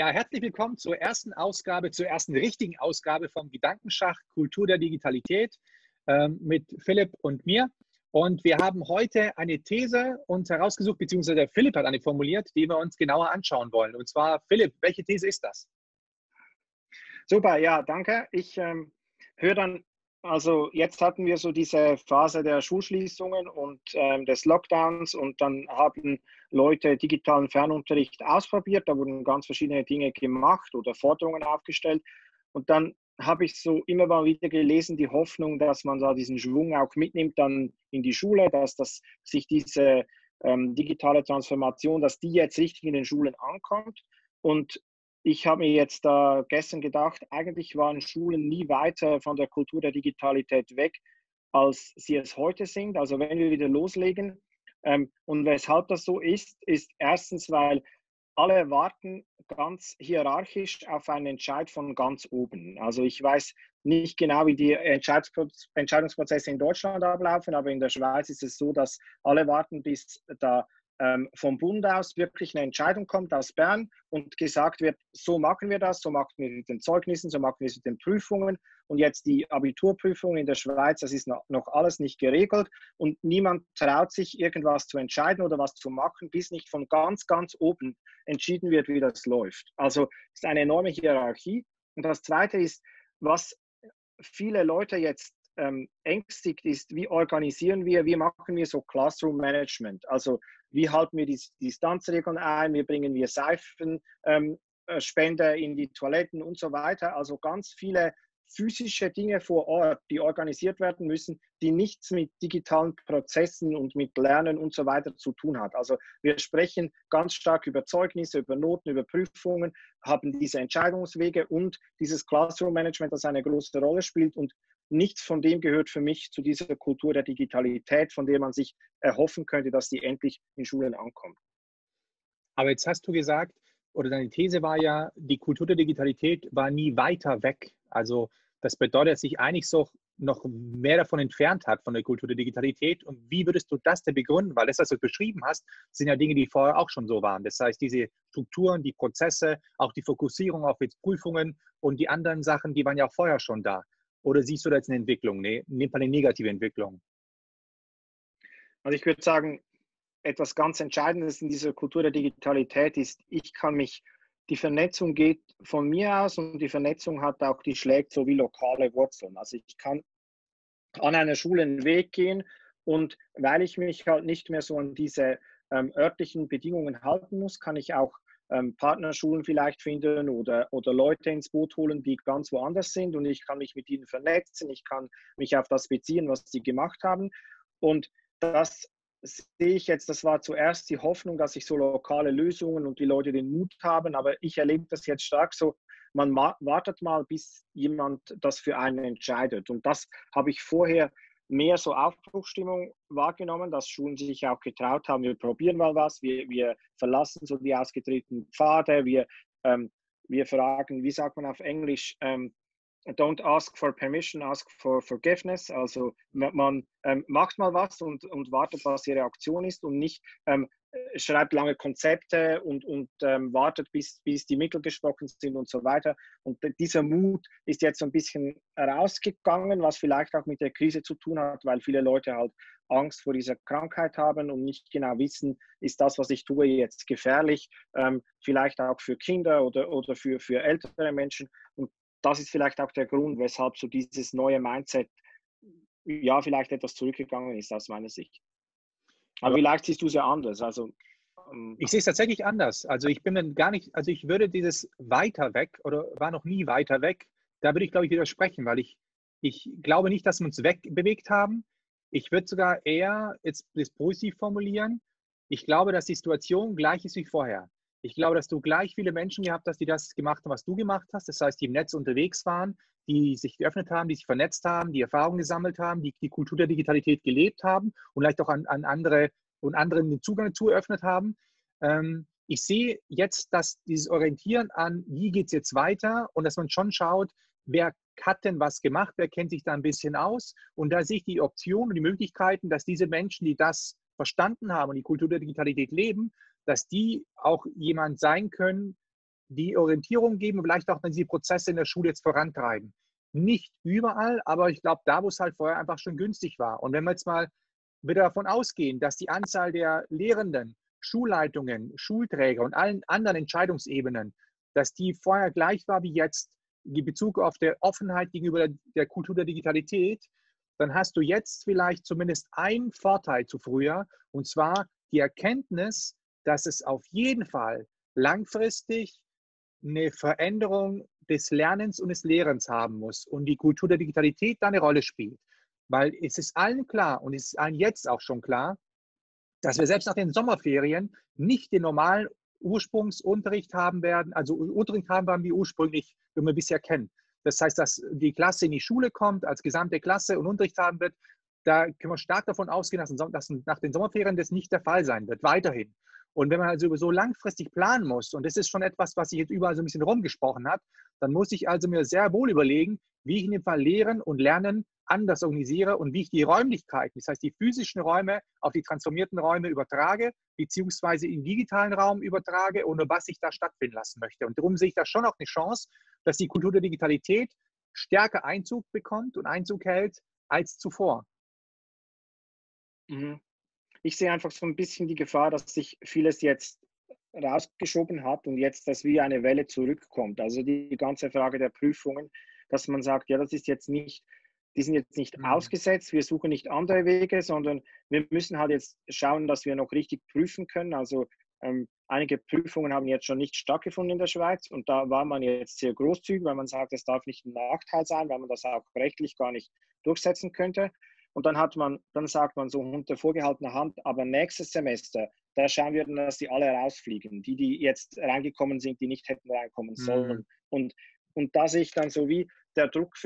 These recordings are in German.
Ja, herzlich willkommen zur ersten Ausgabe, zur ersten richtigen Ausgabe vom Gedankenschach Kultur der Digitalität ähm, mit Philipp und mir. Und wir haben heute eine These uns herausgesucht, beziehungsweise Philipp hat eine formuliert, die wir uns genauer anschauen wollen. Und zwar, Philipp, welche These ist das? Super, ja, danke. Ich ähm, höre dann also jetzt hatten wir so diese Phase der Schulschließungen und ähm, des Lockdowns und dann haben Leute digitalen Fernunterricht ausprobiert. Da wurden ganz verschiedene Dinge gemacht oder Forderungen aufgestellt. Und dann habe ich so immer mal wieder gelesen, die Hoffnung, dass man da diesen Schwung auch mitnimmt dann in die Schule, dass das, sich diese ähm, digitale Transformation, dass die jetzt richtig in den Schulen ankommt. Und ich habe mir jetzt da gestern gedacht, eigentlich waren Schulen nie weiter von der Kultur der Digitalität weg, als sie es heute sind. Also wenn wir wieder loslegen. Ähm, und weshalb das so ist, ist erstens, weil alle warten ganz hierarchisch auf einen Entscheid von ganz oben. Also ich weiß nicht genau, wie die Entscheidungsprozesse in Deutschland ablaufen, aber in der Schweiz ist es so, dass alle warten, bis da vom Bund aus wirklich eine Entscheidung kommt aus Bern und gesagt wird, so machen wir das, so machen wir mit den Zeugnissen, so machen wir es mit den Prüfungen. Und jetzt die Abiturprüfungen in der Schweiz, das ist noch, noch alles nicht geregelt und niemand traut sich, irgendwas zu entscheiden oder was zu machen, bis nicht von ganz, ganz oben entschieden wird, wie das läuft. Also es ist eine enorme Hierarchie. Und das Zweite ist, was viele Leute jetzt ähm, ängstigt, ist, wie organisieren wir, wie machen wir so Classroom Management? Also wie halten wir die Distanzregeln ein, wie bringen wir Seifenspende ähm, in die Toiletten und so weiter. Also ganz viele physische Dinge vor Ort, die organisiert werden müssen, die nichts mit digitalen Prozessen und mit Lernen und so weiter zu tun hat. Also wir sprechen ganz stark über Zeugnisse, über Noten, über Prüfungen, haben diese Entscheidungswege und dieses Classroom Management, das eine große Rolle spielt. Und nichts von dem gehört für mich zu dieser Kultur der Digitalität, von der man sich erhoffen könnte, dass sie endlich in Schulen ankommt. Aber jetzt hast du gesagt, oder deine These war ja, die Kultur der Digitalität war nie weiter weg. Also das bedeutet, dass sich eigentlich so noch mehr davon entfernt hat, von der Kultur der Digitalität. Und wie würdest du das denn begründen? Weil das, was du beschrieben hast, sind ja Dinge, die vorher auch schon so waren. Das heißt, diese Strukturen, die Prozesse, auch die Fokussierung auf jetzt Prüfungen und die anderen Sachen, die waren ja auch vorher schon da. Oder siehst du da jetzt eine Entwicklung, ne, in dem eine negative Entwicklung? Also ich würde sagen, etwas ganz Entscheidendes in dieser Kultur der Digitalität ist, ich kann mich, die Vernetzung geht von mir aus und die Vernetzung hat auch, die schlägt so wie lokale Wurzeln. Also ich kann an einer Schule einen Weg gehen und weil ich mich halt nicht mehr so an diese ähm, örtlichen Bedingungen halten muss, kann ich auch ähm, Partnerschulen vielleicht finden oder, oder Leute ins Boot holen, die ganz woanders sind und ich kann mich mit ihnen vernetzen, ich kann mich auf das beziehen, was sie gemacht haben. Und das sehe ich jetzt, das war zuerst die Hoffnung, dass ich so lokale Lösungen und die Leute den Mut haben, aber ich erlebe das jetzt stark so, man wartet mal, bis jemand das für einen entscheidet. Und das habe ich vorher mehr so Aufbruchstimmung wahrgenommen, dass Schulen sich auch getraut haben, wir probieren mal was, wir, wir verlassen so die ausgetretenen Pfade, wir, ähm, wir fragen, wie sagt man auf Englisch, ähm, don't ask for permission, ask for forgiveness. Also man ähm, macht mal was und, und wartet, was die Reaktion ist und nicht ähm, schreibt lange Konzepte und, und ähm, wartet, bis, bis die Mittel gesprochen sind und so weiter. Und dieser Mut ist jetzt so ein bisschen rausgegangen, was vielleicht auch mit der Krise zu tun hat, weil viele Leute halt Angst vor dieser Krankheit haben und nicht genau wissen, ist das, was ich tue, jetzt gefährlich, ähm, vielleicht auch für Kinder oder, oder für, für ältere Menschen. Und das ist vielleicht auch der Grund, weshalb so dieses neue Mindset ja vielleicht etwas zurückgegangen ist aus meiner Sicht. Aber vielleicht siehst du es ja anders. Also, ähm, ich sehe es tatsächlich anders. Also ich bin dann gar nicht, also ich würde dieses weiter weg oder war noch nie weiter weg, da würde ich glaube ich widersprechen, weil ich, ich glaube nicht, dass wir uns wegbewegt haben. Ich würde sogar eher jetzt das positiv formulieren. Ich glaube, dass die Situation gleich ist wie vorher. Ich glaube, dass du gleich viele Menschen gehabt hast, die das gemacht haben, was du gemacht hast. Das heißt, die im Netz unterwegs waren, die sich geöffnet haben, die sich vernetzt haben, die Erfahrungen gesammelt haben, die die Kultur der Digitalität gelebt haben und vielleicht auch an, an andere und anderen den Zugang dazu eröffnet haben. Ähm, ich sehe jetzt, dass dieses Orientieren an, wie geht es jetzt weiter und dass man schon schaut, wer hat denn was gemacht, wer kennt sich da ein bisschen aus. Und da sehe ich die Option und die Möglichkeiten, dass diese Menschen, die das verstanden haben und die Kultur der Digitalität leben, dass die auch jemand sein können, die Orientierung geben und vielleicht auch dann die Prozesse in der Schule jetzt vorantreiben. Nicht überall, aber ich glaube, da, wo es halt vorher einfach schon günstig war. Und wenn wir jetzt mal wieder davon ausgehen, dass die Anzahl der Lehrenden, Schulleitungen, Schulträger und allen anderen Entscheidungsebenen, dass die vorher gleich war wie jetzt, in Bezug auf der Offenheit gegenüber der Kultur der Digitalität, dann hast du jetzt vielleicht zumindest einen Vorteil zu früher, und zwar die Erkenntnis, dass es auf jeden Fall langfristig eine Veränderung des Lernens und des Lehrens haben muss und die Kultur der Digitalität da eine Rolle spielt. Weil es ist allen klar und es ist allen jetzt auch schon klar, dass wir selbst nach den Sommerferien nicht den normalen Ursprungsunterricht haben werden, also Unterricht haben werden, wie ursprünglich, wie wir bisher kennen. Das heißt, dass die Klasse in die Schule kommt, als gesamte Klasse und Unterricht haben wird. Da können wir stark davon ausgehen, dass nach den Sommerferien das nicht der Fall sein wird, weiterhin. Und wenn man also so langfristig planen muss, und das ist schon etwas, was sich jetzt überall so ein bisschen rumgesprochen hat, dann muss ich also mir sehr wohl überlegen, wie ich in dem Fall Lehren und Lernen anders organisiere und wie ich die Räumlichkeiten, das heißt die physischen Räume auf die transformierten Räume übertrage, beziehungsweise in digitalen Raum übertrage und was ich da stattfinden lassen möchte. Und darum sehe ich da schon auch eine Chance, dass die Kultur der Digitalität stärker Einzug bekommt und Einzug hält als zuvor. Mhm. Ich sehe einfach so ein bisschen die Gefahr, dass sich vieles jetzt rausgeschoben hat und jetzt das wie eine Welle zurückkommt. Also die ganze Frage der Prüfungen, dass man sagt, ja, das ist jetzt nicht die sind jetzt nicht mhm. ausgesetzt, wir suchen nicht andere Wege, sondern wir müssen halt jetzt schauen, dass wir noch richtig prüfen können. Also ähm, einige Prüfungen haben jetzt schon nicht stattgefunden in der Schweiz und da war man jetzt sehr großzügig, weil man sagt, es darf nicht ein Nachteil sein, weil man das auch rechtlich gar nicht durchsetzen könnte. Und dann hat man, dann sagt man so unter vorgehaltener Hand, aber nächstes Semester, da schauen wir dann, dass die alle rausfliegen, die, die jetzt reingekommen sind, die nicht hätten reinkommen sollen. Mhm. Und, und da sehe ich dann so wie der Druck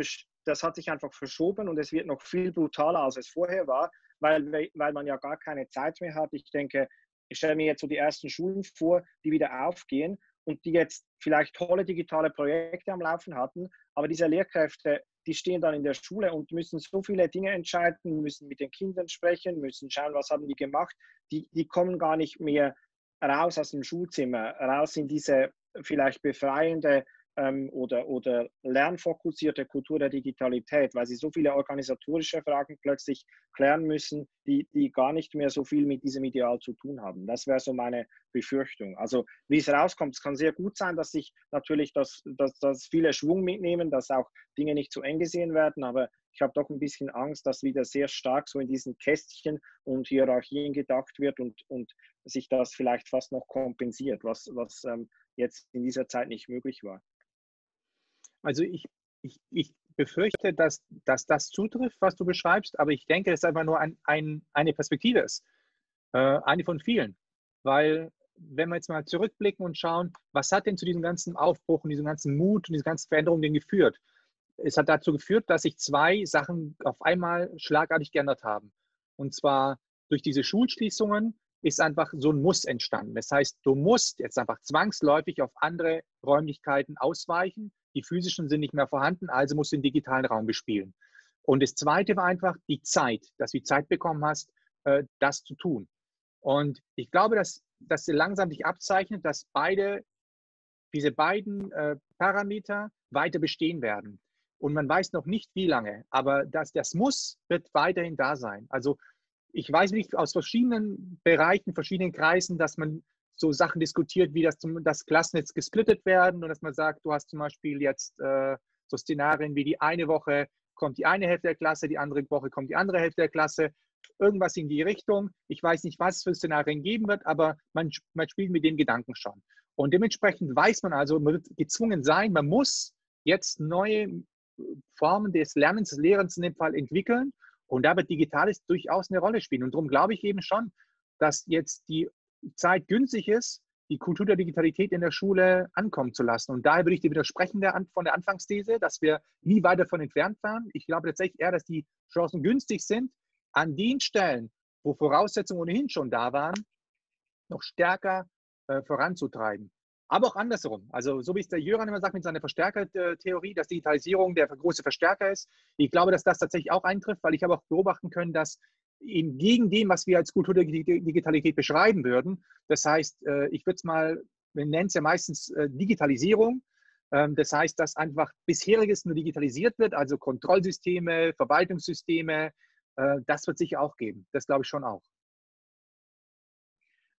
das hat sich einfach verschoben und es wird noch viel brutaler, als es vorher war, weil, weil man ja gar keine Zeit mehr hat. Ich denke, ich stelle mir jetzt so die ersten Schulen vor, die wieder aufgehen und die jetzt vielleicht tolle digitale Projekte am Laufen hatten, aber diese Lehrkräfte, die stehen dann in der Schule und müssen so viele Dinge entscheiden, müssen mit den Kindern sprechen, müssen schauen, was haben die gemacht. Die, die kommen gar nicht mehr raus aus dem Schulzimmer, raus in diese vielleicht befreiende ähm, oder, oder lernfokussierte Kultur der Digitalität, weil sie so viele organisatorische Fragen plötzlich klären müssen, die, die gar nicht mehr so viel mit diesem Ideal zu tun haben. Das wäre so meine Befürchtung. Also wie es rauskommt, es kann sehr gut sein, dass sich natürlich das, dass, dass viele Schwung mitnehmen, dass auch Dinge nicht zu eng gesehen werden, aber ich habe doch ein bisschen Angst, dass wieder sehr stark so in diesen Kästchen und Hierarchien gedacht wird und, und sich das vielleicht fast noch kompensiert, was, was ähm, jetzt in dieser Zeit nicht möglich war. Also ich, ich, ich befürchte, dass, dass das zutrifft, was du beschreibst, aber ich denke, dass es einfach nur ein, ein, eine Perspektive ist. Äh, eine von vielen. Weil, wenn wir jetzt mal zurückblicken und schauen, was hat denn zu diesem ganzen Aufbruch und diesem ganzen Mut und dieser ganzen Veränderung denn geführt? Es hat dazu geführt, dass sich zwei Sachen auf einmal schlagartig geändert haben. Und zwar durch diese Schulschließungen ist einfach so ein Muss entstanden. Das heißt, du musst jetzt einfach zwangsläufig auf andere Räumlichkeiten ausweichen, die physischen sind nicht mehr vorhanden, also musst du den digitalen Raum bespielen. Und das Zweite war einfach die Zeit, dass du Zeit bekommen hast, äh, das zu tun. Und ich glaube, dass, dass langsam sich abzeichnet, dass beide, diese beiden äh, Parameter weiter bestehen werden. Und man weiß noch nicht, wie lange, aber das, das Muss wird weiterhin da sein. Also ich weiß nicht aus verschiedenen Bereichen, verschiedenen Kreisen, dass man so Sachen diskutiert, wie das, das Klassennetz gesplittet werden und dass man sagt, du hast zum Beispiel jetzt äh, so Szenarien wie die eine Woche kommt die eine Hälfte der Klasse, die andere Woche kommt die andere Hälfte der Klasse. Irgendwas in die Richtung. Ich weiß nicht, was es für Szenarien geben wird, aber man, man spielt mit den Gedanken schon. Und dementsprechend weiß man also, man wird gezwungen sein, man muss jetzt neue Formen des Lernens, des Lehrens in dem Fall entwickeln. Und da wird Digitales durchaus eine Rolle spielen. Und darum glaube ich eben schon, dass jetzt die Zeit günstig ist, die Kultur der Digitalität in der Schule ankommen zu lassen. Und daher würde ich dir widersprechen der, von der Anfangsthese, dass wir nie weit davon entfernt waren. Ich glaube tatsächlich eher, dass die Chancen günstig sind, an den Stellen, wo Voraussetzungen ohnehin schon da waren, noch stärker äh, voranzutreiben. Aber auch andersherum. Also so wie es der Jöran immer sagt mit seiner Verstärkertheorie, dass Digitalisierung der große Verstärker ist. Ich glaube, dass das tatsächlich auch eintrifft, weil ich habe auch beobachten können, dass gegen dem, was wir als Kultur der Digitalität beschreiben würden. Das heißt, äh, ich würde es mal wir nennen es ja meistens äh, Digitalisierung. Ähm, das heißt, dass einfach bisheriges nur digitalisiert wird, also Kontrollsysteme, Verwaltungssysteme. Äh, das wird sicher auch geben. Das glaube ich schon auch.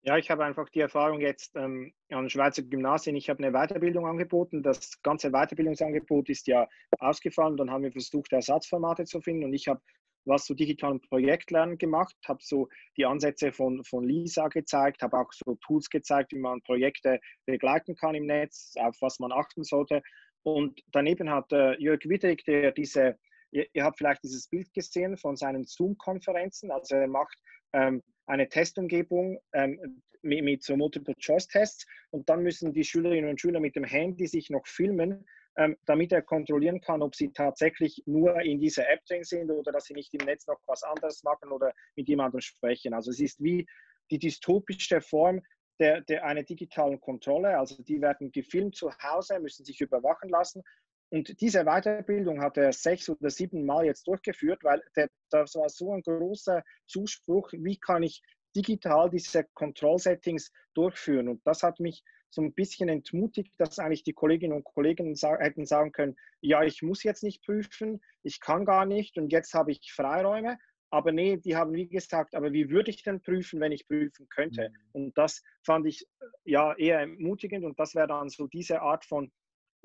Ja, ich habe einfach die Erfahrung jetzt ähm, an Schweizer Gymnasien. Ich habe eine Weiterbildung angeboten. Das ganze Weiterbildungsangebot ist ja ausgefallen. Dann haben wir versucht, Ersatzformate zu finden. Und ich habe was zu digitalen Projektlernen gemacht, habe so die Ansätze von, von Lisa gezeigt, habe auch so Tools gezeigt, wie man Projekte begleiten kann im Netz, auf was man achten sollte. Und daneben hat äh, Jörg Wittig, der diese, ihr, ihr, habt vielleicht dieses Bild gesehen von seinen Zoom-Konferenzen, also er macht ähm, eine Testumgebung ähm, mit, mit so Multiple-Choice-Tests und dann müssen die Schülerinnen und Schüler mit dem Handy sich noch filmen, ähm, damit er kontrollieren kann, ob sie tatsächlich nur in dieser App drin sind oder dass sie nicht im Netz noch was anderes machen oder mit jemandem sprechen. Also es ist wie die dystopische Form der, der einer digitalen Kontrolle. Also die werden gefilmt zu Hause, müssen sich überwachen lassen und diese Weiterbildung hat er sechs oder sieben Mal jetzt durchgeführt, weil das war so ein großer Zuspruch, wie kann ich digital diese Control-Settings durchführen. Und das hat mich so ein bisschen entmutigt, dass eigentlich die Kolleginnen und Kollegen sa hätten sagen können, ja, ich muss jetzt nicht prüfen, ich kann gar nicht und jetzt habe ich Freiräume. Aber nee, die haben wie gesagt, aber wie würde ich denn prüfen, wenn ich prüfen könnte? Mhm. Und das fand ich ja eher ermutigend und das wäre dann so diese Art von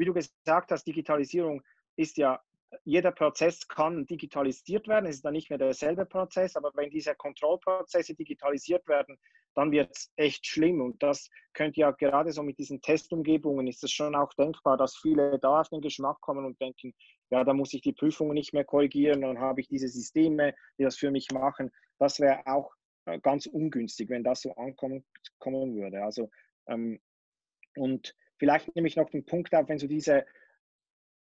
wie du gesagt hast, Digitalisierung ist ja, jeder Prozess kann digitalisiert werden. Es ist dann nicht mehr derselbe Prozess, aber wenn diese Kontrollprozesse digitalisiert werden, dann wird es echt schlimm. Und das könnte ja gerade so mit diesen Testumgebungen ist es schon auch denkbar, dass viele da auf den Geschmack kommen und denken, ja, da muss ich die Prüfungen nicht mehr korrigieren, dann habe ich diese Systeme, die das für mich machen. Das wäre auch äh, ganz ungünstig, wenn das so ankommen würde. Also ähm, und Vielleicht nehme ich noch den Punkt auf, wenn so diese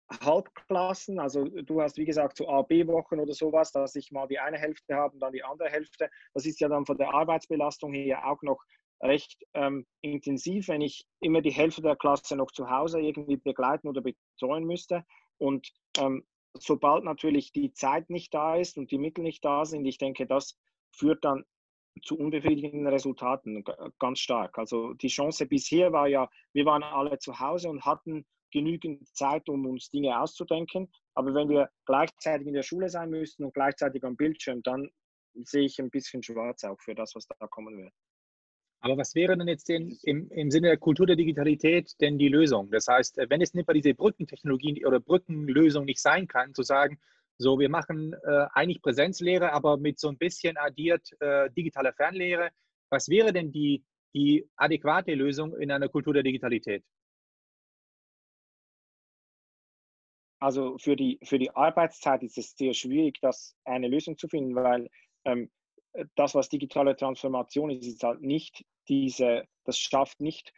Halbklassen, also du hast wie gesagt so A, B-Wochen oder sowas, dass ich mal die eine Hälfte habe und dann die andere Hälfte. Das ist ja dann von der Arbeitsbelastung her auch noch recht ähm, intensiv, wenn ich immer die Hälfte der Klasse noch zu Hause irgendwie begleiten oder betreuen müsste. Und ähm, sobald natürlich die Zeit nicht da ist und die Mittel nicht da sind, ich denke, das führt dann zu unbefriedigenden Resultaten ganz stark. Also die Chance bisher war ja, wir waren alle zu Hause und hatten genügend Zeit, um uns Dinge auszudenken. Aber wenn wir gleichzeitig in der Schule sein müssten und gleichzeitig am Bildschirm, dann sehe ich ein bisschen schwarz auch für das, was da kommen wird. Aber was wäre denn jetzt den, im, im Sinne der Kultur der Digitalität denn die Lösung? Das heißt, wenn es nicht mal diese Brückentechnologie oder Brückenlösung nicht sein kann, zu sagen, so, wir machen äh, eigentlich Präsenzlehre, aber mit so ein bisschen addiert äh, digitaler Fernlehre. Was wäre denn die, die adäquate Lösung in einer Kultur der Digitalität? Also für die, für die Arbeitszeit ist es sehr schwierig, das eine Lösung zu finden, weil ähm, das, was digitale Transformation ist, ist halt nicht diese, das schafft nicht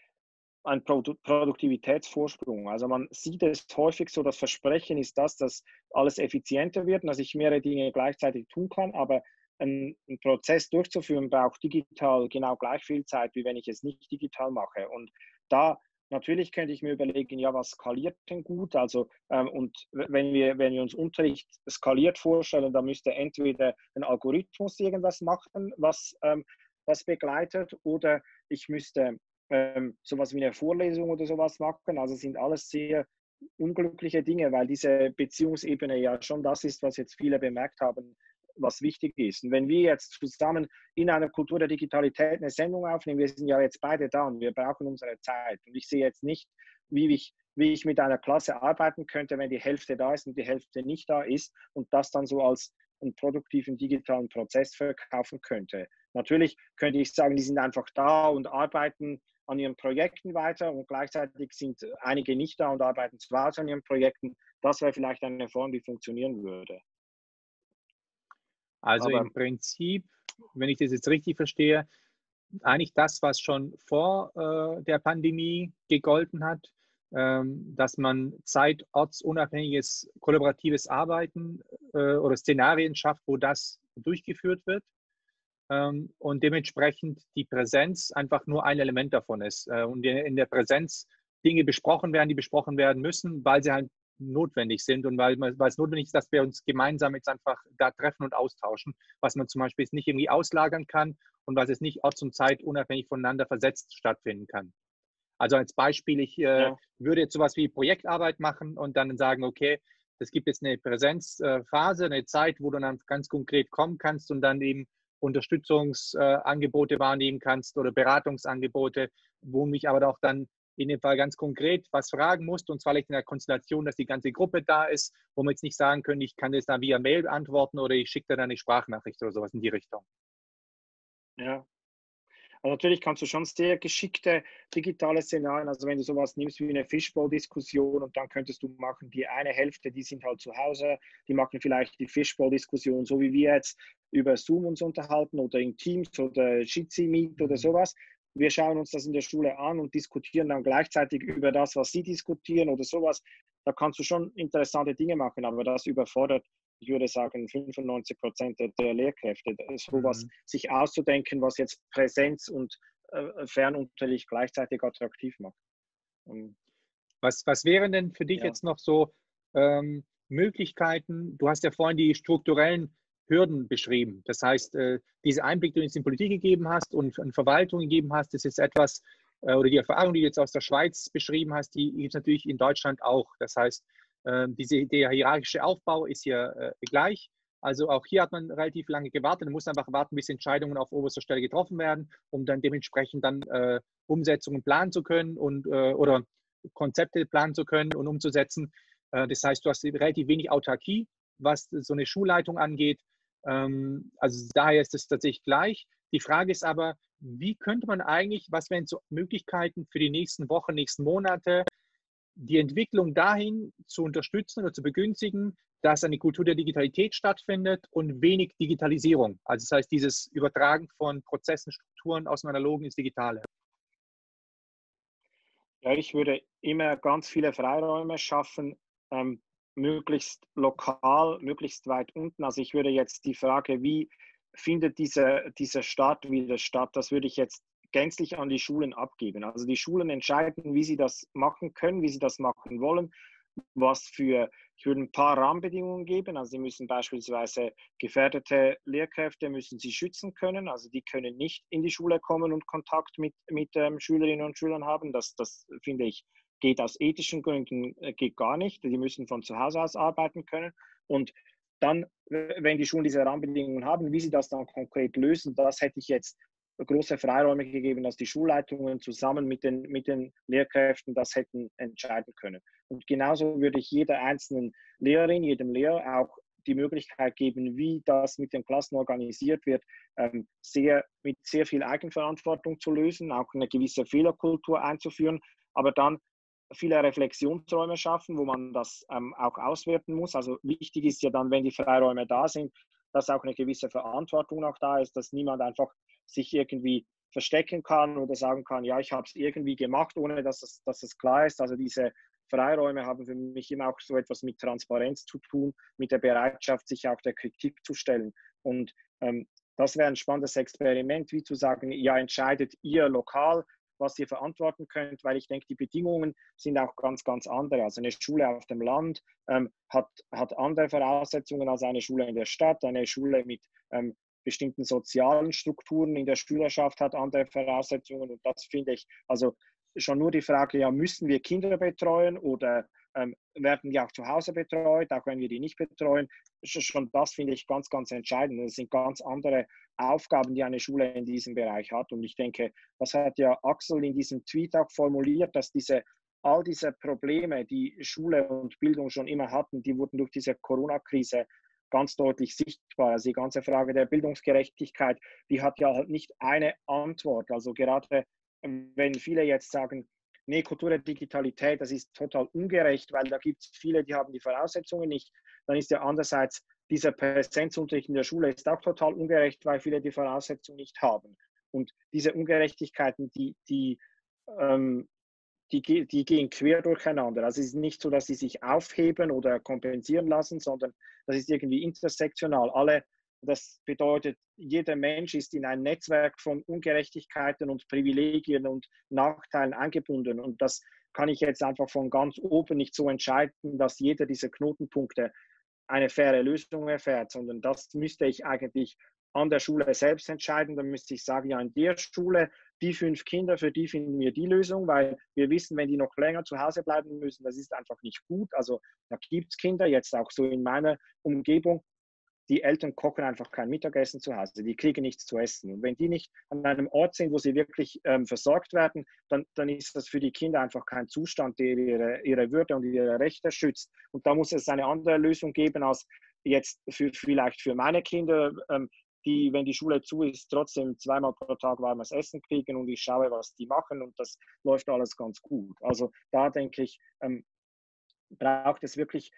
ein Produktivitätsvorsprung. Also man sieht es häufig so, das Versprechen ist das, dass alles effizienter wird dass ich mehrere Dinge gleichzeitig tun kann, aber einen Prozess durchzuführen braucht digital genau gleich viel Zeit, wie wenn ich es nicht digital mache. Und da natürlich könnte ich mir überlegen, ja, was skaliert denn gut? Also, ähm, und wenn wir, wenn wir uns Unterricht skaliert vorstellen, dann müsste entweder ein Algorithmus irgendwas machen, was, ähm, was begleitet, oder ich müsste ähm, sowas wie eine Vorlesung oder sowas machen. Also sind alles sehr unglückliche Dinge, weil diese Beziehungsebene ja schon das ist, was jetzt viele bemerkt haben, was wichtig ist. Und wenn wir jetzt zusammen in einer Kultur der Digitalität eine Sendung aufnehmen, wir sind ja jetzt beide da und wir brauchen unsere Zeit. Und ich sehe jetzt nicht, wie ich, wie ich mit einer Klasse arbeiten könnte, wenn die Hälfte da ist und die Hälfte nicht da ist und das dann so als einen produktiven digitalen Prozess verkaufen könnte. Natürlich könnte ich sagen, die sind einfach da und arbeiten an ihren Projekten weiter und gleichzeitig sind einige nicht da und arbeiten zu Hause an ihren Projekten. Das wäre vielleicht eine Form, die funktionieren würde. Also Aber im Prinzip, wenn ich das jetzt richtig verstehe, eigentlich das, was schon vor äh, der Pandemie gegolten hat, ähm, dass man zeitortsunabhängiges kollaboratives Arbeiten äh, oder Szenarien schafft, wo das durchgeführt wird und dementsprechend die Präsenz einfach nur ein Element davon ist. Äh, und in der Präsenz Dinge besprochen werden, die besprochen werden müssen, weil sie halt notwendig sind und weil, weil es notwendig ist, dass wir uns gemeinsam jetzt einfach da treffen und austauschen, was man zum Beispiel jetzt nicht irgendwie auslagern kann und was es nicht orts- und zeitunabhängig voneinander versetzt stattfinden kann. Also als Beispiel, ich äh, ja. würde jetzt sowas wie Projektarbeit machen und dann sagen, okay, es gibt jetzt eine Präsenzphase, eine Zeit, wo du dann ganz konkret kommen kannst und dann eben Unterstützungsangebote wahrnehmen kannst oder Beratungsangebote, wo mich aber auch dann in dem Fall ganz konkret was fragen musst und zwar in der Konstellation, dass die ganze Gruppe da ist, wo wir jetzt nicht sagen können, ich kann das dann via Mail antworten oder ich schicke dann eine Sprachnachricht oder sowas in die Richtung. Ja, also natürlich kannst du schon sehr geschickte digitale Szenarien, also wenn du sowas nimmst wie eine Fishbowl-Diskussion und dann könntest du machen, die eine Hälfte, die sind halt zu Hause, die machen vielleicht die Fishbowl-Diskussion, so wie wir jetzt über Zoom uns unterhalten oder in Teams oder Jitsi Meet oder mhm. sowas. Wir schauen uns das in der Schule an und diskutieren dann gleichzeitig über das, was sie diskutieren oder sowas. Da kannst du schon interessante Dinge machen, aber das überfordert ich würde sagen, 95 Prozent der Lehrkräfte, sowas mhm. sich auszudenken, was jetzt Präsenz und äh, Fernunterricht gleichzeitig attraktiv macht. Und, was, was wären denn für dich ja. jetzt noch so ähm, Möglichkeiten? Du hast ja vorhin die strukturellen Hürden beschrieben. Das heißt, äh, diese Einblick, die du in die Politik gegeben hast und in Verwaltung gegeben hast, das ist etwas, äh, oder die Erfahrung, die du jetzt aus der Schweiz beschrieben hast, die gibt es natürlich in Deutschland auch. Das heißt, ähm, diese, der hierarchische Aufbau ist hier äh, gleich. Also auch hier hat man relativ lange gewartet. Man muss einfach warten, bis Entscheidungen auf oberster Stelle getroffen werden, um dann dementsprechend dann äh, Umsetzungen planen zu können und äh, oder Konzepte planen zu können und umzusetzen. Äh, das heißt, du hast relativ wenig Autarkie, was so eine Schulleitung angeht. Ähm, also daher ist es tatsächlich gleich. Die Frage ist aber, wie könnte man eigentlich, was wären so Möglichkeiten für die nächsten Wochen, nächsten Monate, die Entwicklung dahin zu unterstützen oder zu begünstigen, dass eine Kultur der Digitalität stattfindet und wenig Digitalisierung. Also das heißt, dieses Übertragen von Prozessen, Strukturen aus dem Analogen ins Digitale. Ja, ich würde immer ganz viele Freiräume schaffen, ähm, möglichst lokal, möglichst weit unten. Also ich würde jetzt die Frage, wie findet dieser, dieser Start wieder statt, das würde ich jetzt gänzlich an die Schulen abgeben. Also die Schulen entscheiden, wie sie das machen können, wie sie das machen wollen, was für, ich würde ein paar Rahmenbedingungen geben. Also sie müssen beispielsweise gefährdete Lehrkräfte müssen sie schützen können. Also die können nicht in die Schule kommen und Kontakt mit, mit ähm, Schülerinnen und Schülern haben. Das, das finde ich geht aus ethischen Gründen äh, geht gar nicht. Die müssen von zu Hause aus arbeiten können. Und dann, wenn die Schulen diese Rahmenbedingungen haben, wie sie das dann konkret lösen, das hätte ich jetzt große Freiräume gegeben, dass die Schulleitungen zusammen mit den, mit den Lehrkräften das hätten entscheiden können. Und genauso würde ich jeder einzelnen Lehrerin, jedem Lehrer auch die Möglichkeit geben, wie das mit den Klassen organisiert wird, ähm, sehr, mit sehr viel Eigenverantwortung zu lösen, auch eine gewisse Fehlerkultur einzuführen, aber dann viele Reflexionsräume schaffen, wo man das ähm, auch auswerten muss. Also wichtig ist ja dann, wenn die Freiräume da sind, dass auch eine gewisse Verantwortung auch da ist, dass niemand einfach sich irgendwie verstecken kann oder sagen kann, ja, ich habe es irgendwie gemacht, ohne dass es, dass es klar ist. Also diese Freiräume haben für mich immer auch so etwas mit Transparenz zu tun, mit der Bereitschaft, sich auch der Kritik zu stellen. Und ähm, das wäre ein spannendes Experiment, wie zu sagen, ja, entscheidet ihr lokal, was ihr verantworten könnt, weil ich denke, die Bedingungen sind auch ganz, ganz andere. Also eine Schule auf dem Land ähm, hat, hat andere Voraussetzungen als eine Schule in der Stadt. Eine Schule mit ähm, bestimmten sozialen Strukturen in der Schülerschaft hat andere Voraussetzungen. Und das finde ich, also schon nur die Frage, ja, müssen wir Kinder betreuen oder ähm, werden die auch zu Hause betreut, auch wenn wir die nicht betreuen. Schon das finde ich ganz, ganz entscheidend. Das sind ganz andere Aufgaben, die eine Schule in diesem Bereich hat. Und ich denke, das hat ja Axel in diesem Tweet auch formuliert, dass diese all diese Probleme, die Schule und Bildung schon immer hatten, die wurden durch diese Corona-Krise ganz deutlich sichtbar. Also die ganze Frage der Bildungsgerechtigkeit, die hat ja halt nicht eine Antwort. Also gerade wenn viele jetzt sagen, nee, Kultur der Digitalität, das ist total ungerecht, weil da gibt es viele, die haben die Voraussetzungen nicht, dann ist ja andererseits dieser Präsenzunterricht in der Schule ist auch total ungerecht, weil viele die Voraussetzungen nicht haben. Und diese Ungerechtigkeiten, die, die ähm, die, die gehen quer durcheinander. Also es ist nicht so, dass sie sich aufheben oder kompensieren lassen, sondern das ist irgendwie intersektional. Alle, das bedeutet, jeder Mensch ist in ein Netzwerk von Ungerechtigkeiten und Privilegien und Nachteilen eingebunden. Und das kann ich jetzt einfach von ganz oben nicht so entscheiden, dass jeder dieser Knotenpunkte eine faire Lösung erfährt, sondern das müsste ich eigentlich an der Schule selbst entscheiden. Dann müsste ich sagen, ja, in der Schule, die fünf Kinder, für die finden wir die Lösung, weil wir wissen, wenn die noch länger zu Hause bleiben müssen, das ist einfach nicht gut. Also da gibt es Kinder, jetzt auch so in meiner Umgebung, die Eltern kochen einfach kein Mittagessen zu Hause, die kriegen nichts zu essen. Und wenn die nicht an einem Ort sind, wo sie wirklich ähm, versorgt werden, dann, dann ist das für die Kinder einfach kein Zustand, der ihre, ihre Würde und ihre Rechte schützt. Und da muss es eine andere Lösung geben als jetzt für, vielleicht für meine Kinder, ähm, die, wenn die Schule zu ist, trotzdem zweimal pro Tag warmes Essen kriegen und ich schaue, was die machen und das läuft alles ganz gut. Also da denke ich, ähm, braucht es wirklich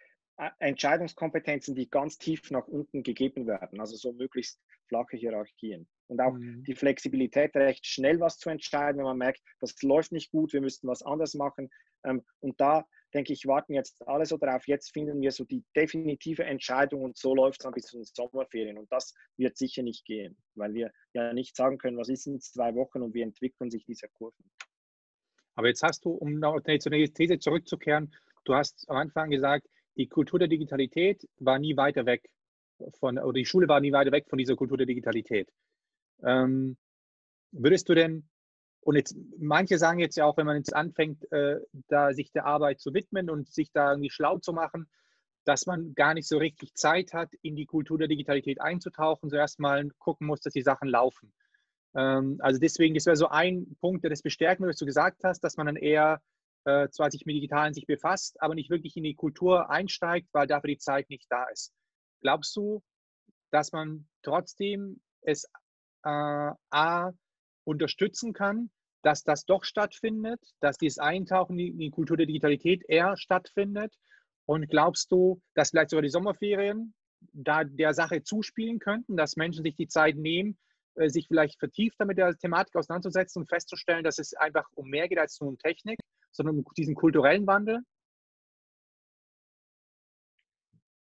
Entscheidungskompetenzen, die ganz tief nach unten gegeben werden, also so möglichst flache Hierarchien. Und auch mhm. die Flexibilität, recht schnell was zu entscheiden, wenn man merkt, das läuft nicht gut, wir müssten was anderes machen. Ähm, und da denke ich, warten jetzt alle so drauf. Jetzt finden wir so die definitive Entscheidung und so läuft es dann bis zu den Sommerferien. Und das wird sicher nicht gehen, weil wir ja nicht sagen können, was ist in zwei Wochen und wie entwickeln sich diese Kurven. Aber jetzt hast du, um noch zu der These zurückzukehren, du hast am Anfang gesagt, die Kultur der Digitalität war nie weiter weg von, oder die Schule war nie weiter weg von dieser Kultur der Digitalität. Ähm, würdest du denn, und jetzt, manche sagen jetzt ja auch, wenn man jetzt anfängt, äh, da sich der Arbeit zu widmen und sich da irgendwie schlau zu machen, dass man gar nicht so richtig Zeit hat, in die Kultur der Digitalität einzutauchen, so erstmal gucken muss, dass die Sachen laufen. Ähm, also deswegen, das wäre so ein Punkt, der das bestärken würde, was du gesagt hast, dass man dann eher äh, zwar sich mit Digitalen sich befasst, aber nicht wirklich in die Kultur einsteigt, weil dafür die Zeit nicht da ist. Glaubst du, dass man trotzdem es äh, A unterstützen kann, dass das doch stattfindet, dass dieses Eintauchen in die Kultur der Digitalität eher stattfindet? Und glaubst du, dass vielleicht sogar die Sommerferien da der Sache zuspielen könnten, dass Menschen sich die Zeit nehmen, äh, sich vielleicht vertiefter mit der Thematik auseinanderzusetzen und festzustellen, dass es einfach um mehr geht als nur um Technik sondern um diesen kulturellen Wandel?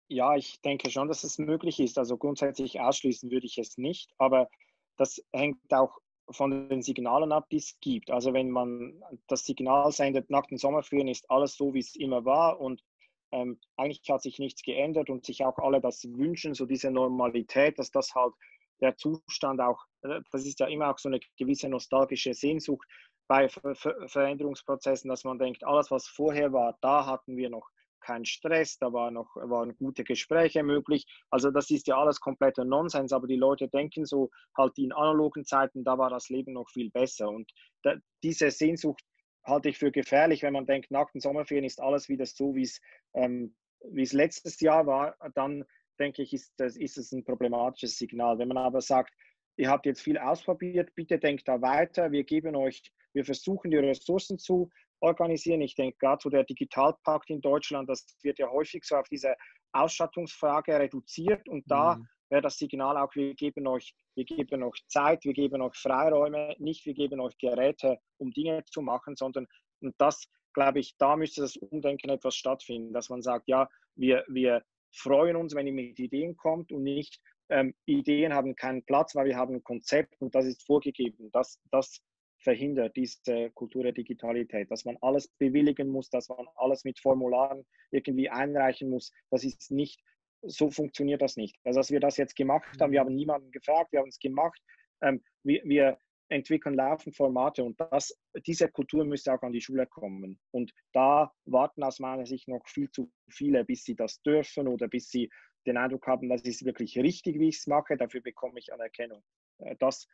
Ja, ich denke schon, dass es möglich ist. Also grundsätzlich ausschließen würde ich es nicht, aber das hängt auch von den Signalen ab, die es gibt. Also wenn man das Signal sendet, nach den Sommerferien ist alles so, wie es immer war und ähm, eigentlich hat sich nichts geändert und sich auch alle das wünschen, so diese Normalität, dass das halt der Zustand auch, äh, das ist ja immer auch so eine gewisse nostalgische Sehnsucht, bei Ver Ver Veränderungsprozessen, dass man denkt, alles, was vorher war, da hatten wir noch keinen Stress, da war noch, waren gute Gespräche möglich. Also das ist ja alles kompletter Nonsens, aber die Leute denken so, halt in analogen Zeiten, da war das Leben noch viel besser. Und da, diese Sehnsucht halte ich für gefährlich, wenn man denkt, nach den Sommerferien ist alles wieder so, wie es, ähm, letztes Jahr war, dann denke ich, ist, das, ist es ein problematisches Signal. Wenn man aber sagt, ihr habt jetzt viel ausprobiert, bitte denkt da weiter, wir geben euch wir versuchen die Ressourcen zu organisieren. Ich denke gerade so der Digitalpakt in Deutschland, das wird ja häufig so auf diese Ausstattungsfrage reduziert und da mhm. wäre das Signal auch, wir geben euch, wir geben euch Zeit, wir geben euch Freiräume, nicht wir geben euch Geräte, um Dinge zu machen, sondern und das, glaube ich, da müsste das Umdenken etwas stattfinden, dass man sagt, ja, wir, wir freuen uns, wenn ihr mit Ideen kommt und nicht ähm, Ideen haben keinen Platz, weil wir haben ein Konzept und das ist vorgegeben. Das, das verhindert diese Kultur der Digitalität, dass man alles bewilligen muss, dass man alles mit Formularen irgendwie einreichen muss. Das ist nicht, so funktioniert das nicht. Also, dass wir das jetzt gemacht haben, wir haben niemanden gefragt, wir haben es gemacht. Ähm, wir, wir entwickeln laufend Formate und das, diese Kultur müsste auch an die Schule kommen. Und da warten aus meiner Sicht noch viel zu viele, bis sie das dürfen oder bis sie den Eindruck haben, das ist wirklich richtig, wie ich es mache, dafür bekomme ich Anerkennung. Äh, das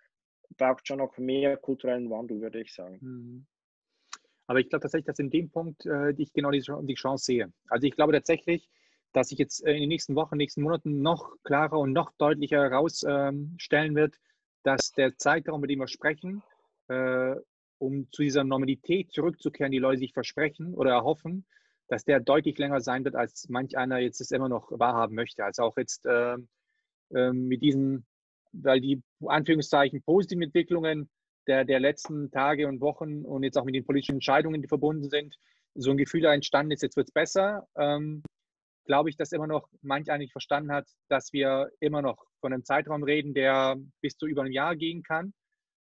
braucht schon noch mehr kulturellen Wandel, würde ich sagen. Mhm. Aber ich glaube tatsächlich, dass in dem Punkt äh, ich genau die, Chance sehe. Also ich glaube tatsächlich, dass sich jetzt äh, in den nächsten Wochen, nächsten Monaten noch klarer und noch deutlicher herausstellen ähm, wird, dass der Zeitraum, mit dem wir sprechen, äh, um zu dieser Normalität zurückzukehren, die Leute sich versprechen oder erhoffen, dass der deutlich länger sein wird, als manch einer jetzt es immer noch wahrhaben möchte. Also auch jetzt äh, äh, mit diesen weil die Anführungszeichen positiven Entwicklungen der, der letzten Tage und Wochen und jetzt auch mit den politischen Entscheidungen, die verbunden sind, so ein Gefühl entstanden ist, jetzt wird es besser, ähm, glaube ich, dass immer noch manch eigentlich verstanden hat, dass wir immer noch von einem Zeitraum reden, der bis zu über ein Jahr gehen kann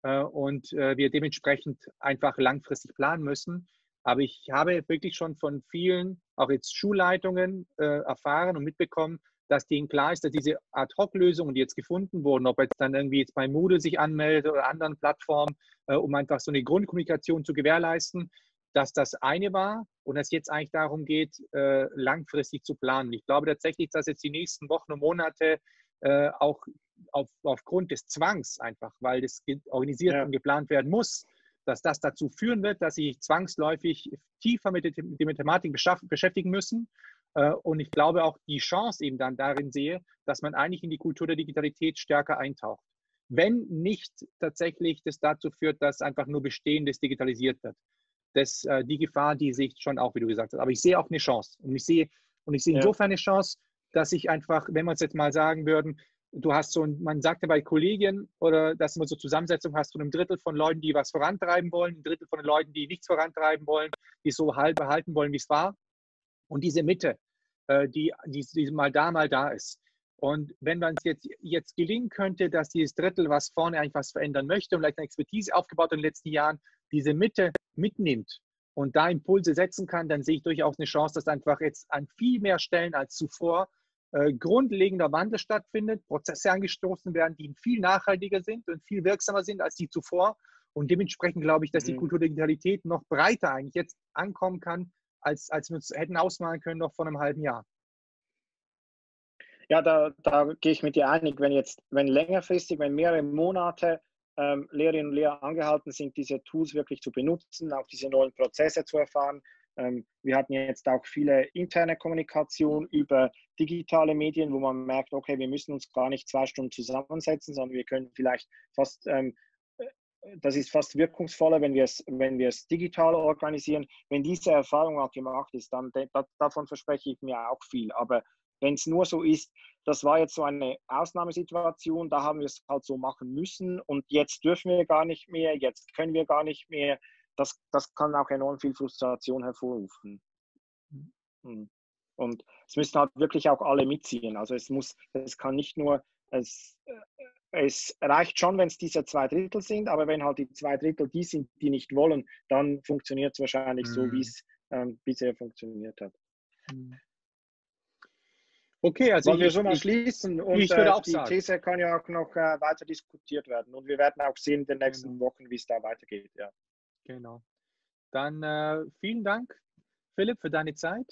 äh, und äh, wir dementsprechend einfach langfristig planen müssen. Aber ich habe wirklich schon von vielen, auch jetzt Schulleitungen, äh, erfahren und mitbekommen, dass denen klar ist, dass diese Ad-Hoc-Lösungen, die jetzt gefunden wurden, ob jetzt dann irgendwie jetzt bei Moodle sich anmeldet oder anderen Plattformen, äh, um einfach so eine Grundkommunikation zu gewährleisten, dass das eine war und es jetzt eigentlich darum geht, äh, langfristig zu planen. Ich glaube tatsächlich, dass jetzt die nächsten Wochen und Monate äh, auch auf, aufgrund des Zwangs einfach, weil das organisiert ja. und geplant werden muss, dass das dazu führen wird, dass sie zwangsläufig tiefer mit der Mathematik beschäftigen müssen. Äh, und ich glaube auch die Chance eben dann darin sehe, dass man eigentlich in die Kultur der Digitalität stärker eintaucht. Wenn nicht tatsächlich das dazu führt, dass einfach nur Bestehendes digitalisiert wird. Das, äh, die Gefahr, die sehe ich schon auch, wie du gesagt hast. Aber ich sehe auch eine Chance. Und ich sehe, und ich sehe insofern eine Chance, dass ich einfach, wenn wir es jetzt mal sagen würden, du hast so, man sagte bei Kollegien oder dass man so Zusammensetzung hast von einem Drittel von Leuten, die was vorantreiben wollen, ein Drittel von den Leuten, die nichts vorantreiben wollen, die so halb behalten wollen, wie es war. Und diese Mitte, äh, die, die, die mal da, mal da ist. Und wenn man es jetzt, jetzt gelingen könnte, dass dieses Drittel, was vorne eigentlich was verändern möchte und vielleicht eine Expertise aufgebaut in den letzten Jahren, diese Mitte mitnimmt und da Impulse setzen kann, dann sehe ich durchaus eine Chance, dass einfach jetzt an viel mehr Stellen als zuvor äh, grundlegender Wandel stattfindet, Prozesse angestoßen werden, die viel nachhaltiger sind und viel wirksamer sind als die zuvor. Und dementsprechend glaube ich, dass die mhm. Kultur der Digitalität noch breiter eigentlich jetzt ankommen kann, als, als wir uns hätten ausmalen können noch vor einem halben Jahr. Ja, da, da gehe ich mit dir einig. Wenn jetzt, wenn längerfristig, wenn mehrere Monate ähm, Lehrerinnen und Lehrer angehalten sind, diese Tools wirklich zu benutzen, auch diese neuen Prozesse zu erfahren, wir hatten jetzt auch viele interne Kommunikation über digitale Medien, wo man merkt, okay, wir müssen uns gar nicht zwei Stunden zusammensetzen, sondern wir können vielleicht fast, ähm, äh, das ist fast wirkungsvoller, wenn wir es, wenn wir es digital organisieren. Wenn diese Erfahrung auch gemacht ist, dann davon verspreche ich mir auch viel. Aber wenn es nur so ist, das war jetzt so eine Ausnahmesituation, da haben wir es halt so machen müssen und jetzt dürfen wir gar nicht mehr, jetzt können wir gar nicht mehr, das, das kann auch enorm viel Frustration hervorrufen. Mhm. Und es müssen halt wirklich auch alle mitziehen. Also es muss, es kann nicht nur, es, es reicht schon, wenn es diese zwei Drittel sind, aber wenn halt die zwei Drittel die sind, die nicht wollen, dann funktioniert es wahrscheinlich mhm. so, wie es ähm, bisher funktioniert hat. Mhm. Okay, also Wollen ich, wir schon mal ich, schließen und ich würde äh, auch die sagen. These kann ja auch noch äh, weiter diskutiert werden und wir werden auch sehen in den nächsten genau. Wochen, wie es da weitergeht. Ja. Genau. Dann äh, vielen Dank, Philipp, für deine Zeit.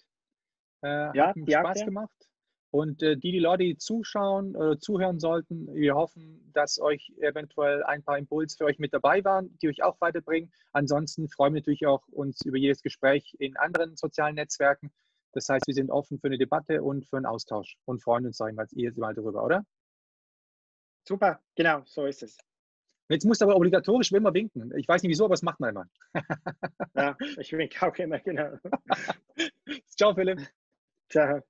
Äh, ja, hat mir Spaß gemacht. Und äh, die, die Leute, die zuschauen oder zuhören sollten, wir hoffen, dass euch eventuell ein paar Impulse für euch mit dabei waren, die euch auch weiterbringen. Ansonsten freuen wir natürlich auch uns über jedes Gespräch in anderen sozialen Netzwerken. Das heißt, wir sind offen für eine Debatte und für einen Austausch und freuen uns, sagen wir jetzt mal darüber, oder? Super, genau, so ist es. Jetzt musst du aber obligatorisch immer winken. Ich weiß nicht wieso, aber es macht man immer. ja, ich winke auch immer, genau. Ciao, Philipp. Ciao.